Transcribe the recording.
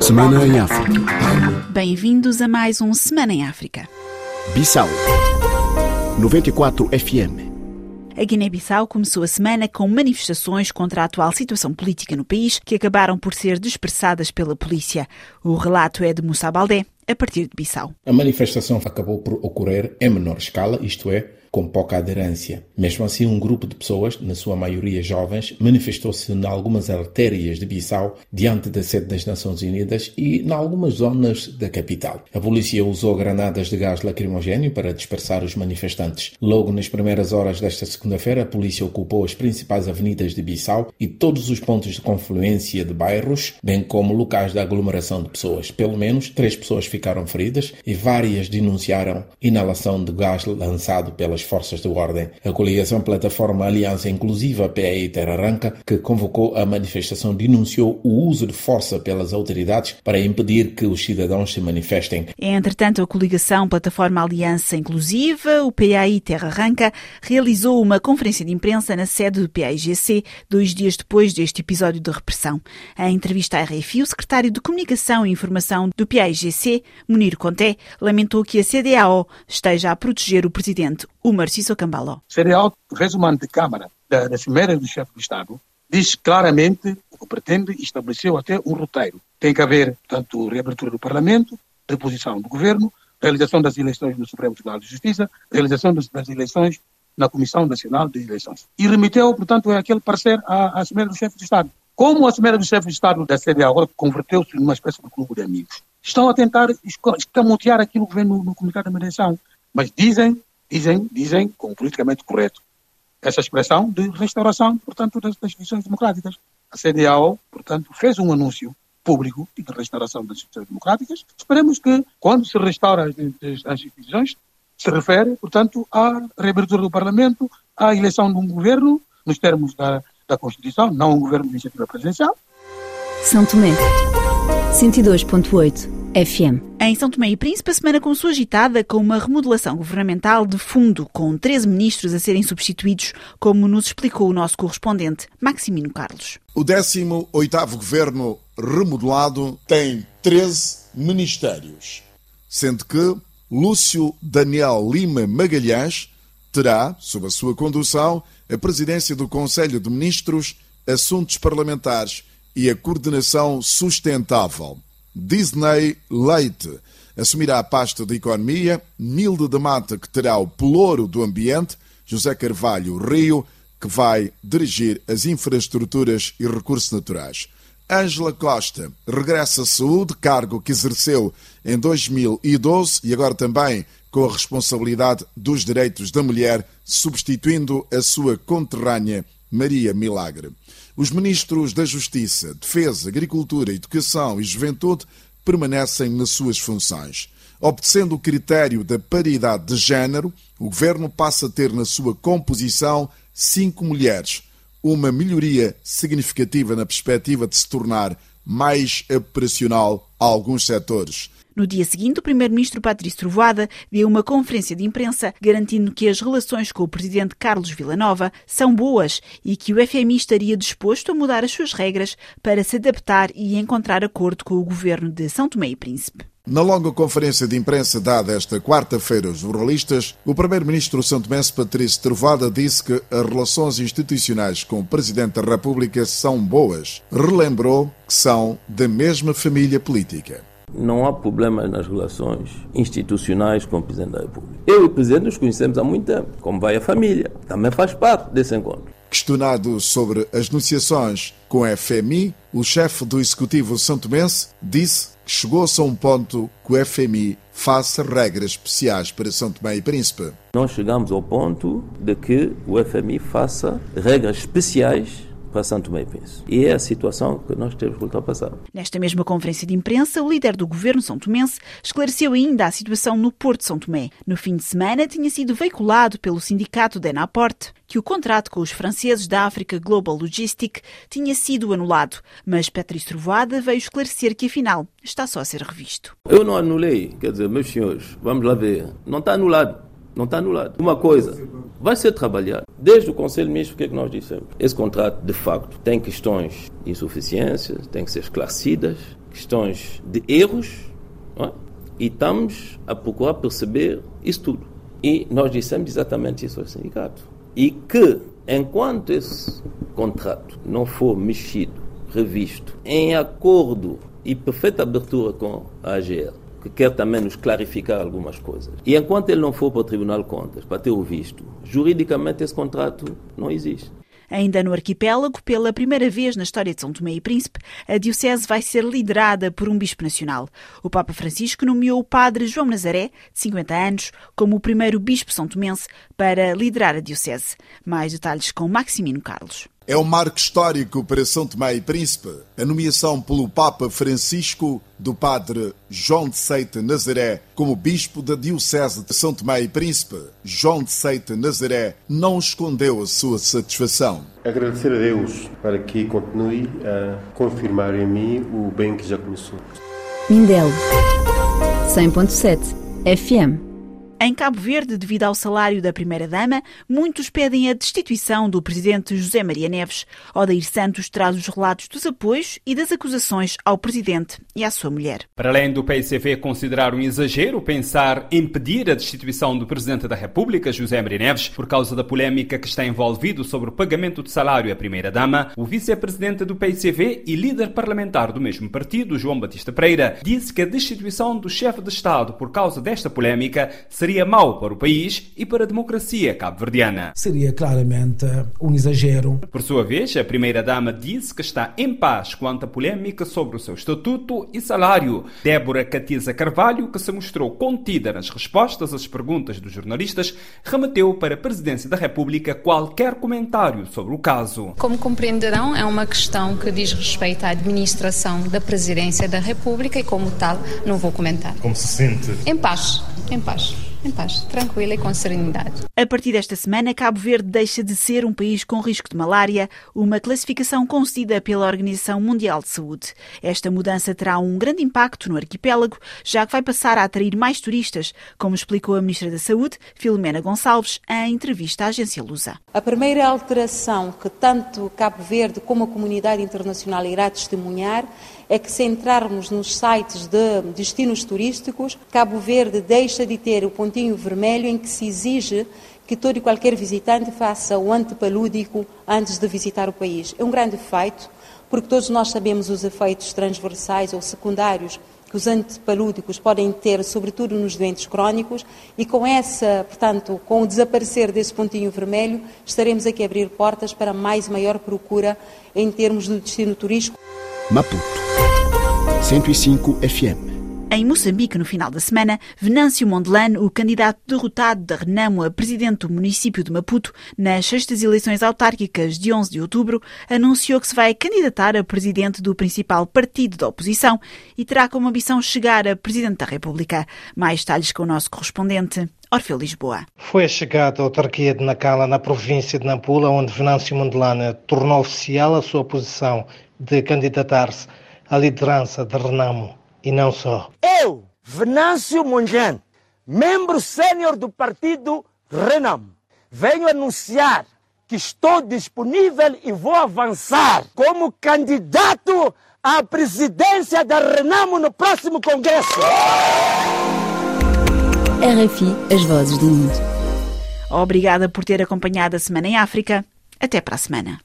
Semana em África. Bem-vindos a mais um Semana em África. Bissau 94 FM. A Guiné-Bissau começou a semana com manifestações contra a atual situação política no país, que acabaram por ser dispersadas pela polícia. O relato é de Moussa Baldé, a partir de Bissau. A manifestação acabou por ocorrer em menor escala, isto é, com pouca aderência. Mesmo assim, um grupo de pessoas, na sua maioria jovens, manifestou-se em algumas artérias de Bissau, diante da sede das Nações Unidas e em algumas zonas da capital. A polícia usou granadas de gás lacrimogéneo para dispersar os manifestantes. Logo nas primeiras horas desta segunda-feira, a polícia ocupou as principais avenidas de Bissau e todos os pontos de confluência de bairros, bem como locais de aglomeração de pessoas. Pelo menos três pessoas ficaram feridas e várias denunciaram inalação de gás lançado pelas forças de ordem. A coligação Plataforma Aliança Inclusiva PAI Terra que convocou a manifestação, denunciou o uso de força pelas autoridades para impedir que os cidadãos se manifestem. Entretanto, a coligação Plataforma Aliança Inclusiva, o PAI Terra Arranca, realizou uma conferência de imprensa na sede do PAIGC, dois dias depois deste episódio de repressão. Em entrevista à RFI, o secretário de Comunicação e Informação do PAIGC, Munir Conté, lamentou que a CDAO esteja a proteger o presidente Umar Sissoko Cambaló. CDAO, resumo de Câmara da, da Cimeira do Chefe de Estado, diz claramente o que pretende e estabeleceu até um roteiro. Tem que haver, portanto, reabertura do Parlamento, reposição do Governo, realização das eleições no Supremo Tribunal de Justiça, realização das, eleições na Comissão Nacional de Eleições. E remeteu, portanto, aquele parecer à, à Cimeira do Chefe de Estado. Como a Cimeira do Chefe de Estado da CDAO converteu-se numa espécie de clube de amigos, estão a tentar escamotear aquilo que vem no, no comunicado da mediação. Mas dizem dizem, dizem, com politicamente correto, essa expressão de restauração, portanto, das, das instituições democráticas. A CDAO, portanto, fez um anúncio público de restauração das instituições democráticas. Esperemos que, quando se restaura as, as instituições, se refere, portanto, à reabertura do Parlamento, à eleição de um governo, nos termos da, da Constituição, não um governo de iniciativa presidencial. São Tomé, 102.8 FM. Em São Tomé e Príncipe, a semana começou agitada com uma remodelação governamental de fundo, com 13 ministros a serem substituídos, como nos explicou o nosso correspondente, Maximino Carlos. O 18º governo remodelado tem 13 ministérios, sendo que Lúcio Daniel Lima Magalhães terá, sob a sua condução, a presidência do Conselho de Ministros, Assuntos Parlamentares e a Coordenação Sustentável. Disney Leite assumirá a pasta de Economia, Nilde de Mata, que terá o pelouro do Ambiente, José Carvalho Rio, que vai dirigir as infraestruturas e recursos naturais. Ângela Costa regressa à saúde, cargo que exerceu em 2012 e agora também com a responsabilidade dos direitos da mulher, substituindo a sua conterrânea Maria Milagre. Os ministros da Justiça, Defesa, Agricultura, Educação e Juventude permanecem nas suas funções. Obtecendo o critério da paridade de género, o governo passa a ter na sua composição cinco mulheres, uma melhoria significativa na perspectiva de se tornar mais operacional a alguns setores. No dia seguinte, o primeiro-ministro Patrício Trovoada deu uma conferência de imprensa garantindo que as relações com o presidente Carlos Villanova são boas e que o FMI estaria disposto a mudar as suas regras para se adaptar e encontrar acordo com o governo de São Tomé e Príncipe. Na longa conferência de imprensa dada esta quarta-feira aos jornalistas, o primeiro-ministro santomense Patrício Trovoada disse que as relações institucionais com o presidente da República são boas. Relembrou que são da mesma família política. Não há problemas nas relações institucionais com o Presidente da República. Eu e o Presidente nos conhecemos há muito tempo, como vai a família. Também faz parte desse encontro. Questionado sobre as negociações com a FMI, o chefe do Executivo santomense disse que chegou-se a um ponto que o FMI faça regras especiais para São Tomé e Príncipe. Nós chegamos ao ponto de que o FMI faça regras especiais para Tomé e Príncipe. E é a situação que nós temos que ultrapassar. Nesta mesma conferência de imprensa, o líder do governo são tomense esclareceu ainda a situação no Porto de São Tomé. No fim de semana, tinha sido veiculado pelo sindicato da Enaport que o contrato com os franceses da África Global Logistic tinha sido anulado, mas Patrício Trovoada veio esclarecer que afinal está só a ser revisto. Eu não anulei, quer dizer, meus senhores, vamos lá ver, não está anulado, não está anulado. Uma coisa, vai ser trabalhado Desde o Conselho Ministro, o que é que nós dissemos? Esse contrato, de facto, tem questões de insuficiências, tem que ser esclarecidas, questões de erros, é? e estamos a procurar perceber isso tudo. E nós dissemos exatamente isso ao sindicato. E que, enquanto esse contrato não for mexido, revisto, em acordo e perfeita abertura com a AGL, que quer também nos clarificar algumas coisas. E enquanto ele não for para o Tribunal de Contas para ter o visto, juridicamente esse contrato não existe. Ainda no arquipélago, pela primeira vez na história de São Tomé e Príncipe, a diocese vai ser liderada por um bispo nacional. O Papa Francisco nomeou o padre João Nazaré, de 50 anos, como o primeiro bispo são tomense para liderar a diocese. Mais detalhes com Maximino Carlos. É um marco histórico para São Tomé e Príncipe. A nomeação pelo Papa Francisco do padre João de Seita Nazaré como bispo da Diocese de São Tomé e Príncipe. João de Seita Nazaré não escondeu a sua satisfação. Agradecer a Deus para que continue a confirmar em mim o bem que já começou. Mindelo 100.7 FM em Cabo Verde, devido ao salário da Primeira-Dama, muitos pedem a destituição do presidente José Maria Neves. Odair Santos traz os relatos dos apoios e das acusações ao presidente e à sua mulher. Para além do PICV considerar um exagero pensar em pedir a destituição do presidente da República, José Maria Neves, por causa da polêmica que está envolvido sobre o pagamento de salário à Primeira-Dama, o vice-presidente do PICV e líder parlamentar do mesmo partido, João Batista Pereira, disse que a destituição do chefe de Estado por causa desta polêmica seria mau para o país e para a democracia cabo-verdiana. Seria claramente um exagero. Por sua vez, a primeira-dama disse que está em paz quanto à polêmica sobre o seu estatuto e salário. Débora Catiza Carvalho, que se mostrou contida nas respostas às perguntas dos jornalistas, remeteu para a Presidência da República qualquer comentário sobre o caso. Como compreenderão, é uma questão que diz respeito à administração da Presidência da República e, como tal, não vou comentar. Como se sente? Em paz, em paz em paz, tranquila e com serenidade. A partir desta semana, Cabo Verde deixa de ser um país com risco de malária, uma classificação concedida pela Organização Mundial de Saúde. Esta mudança terá um grande impacto no arquipélago, já que vai passar a atrair mais turistas, como explicou a Ministra da Saúde, Filomena Gonçalves, em entrevista à agência Lusa. A primeira alteração que tanto Cabo Verde como a comunidade internacional irá testemunhar é que se entrarmos nos sites de destinos turísticos, Cabo Verde deixa de ter o pontinho vermelho em que se exige que todo e qualquer visitante faça o antepalúdico antes de visitar o país. É um grande feito, porque todos nós sabemos os efeitos transversais ou secundários que os antipalúdicos podem ter, sobretudo nos doentes crónicos, e com essa, portanto, com o desaparecer desse pontinho vermelho, estaremos aqui a abrir portas para mais maior procura em termos do destino turístico. Maputo 105 FM em Moçambique, no final da semana, Venâncio Mondelano, o candidato derrotado da Renamo a presidente do município de Maputo nas sextas eleições autárquicas de 11 de outubro, anunciou que se vai candidatar a presidente do principal partido da oposição e terá como ambição chegar a presidente da República. Mais detalhes com o nosso correspondente. Orfeu Lisboa. Foi chegada à autarquia de Nacala, na província de Nampula, onde Venâncio Mondelano tornou oficial a sua posição de candidatar-se à liderança de Renamo e não só. Eu, Venâncio Monjan, membro sênior do partido Renamo, venho anunciar que estou disponível e vou avançar como candidato à presidência da Renamo no próximo congresso. RFI, as vozes do mundo. Obrigada por ter acompanhado a Semana em África. Até para a semana.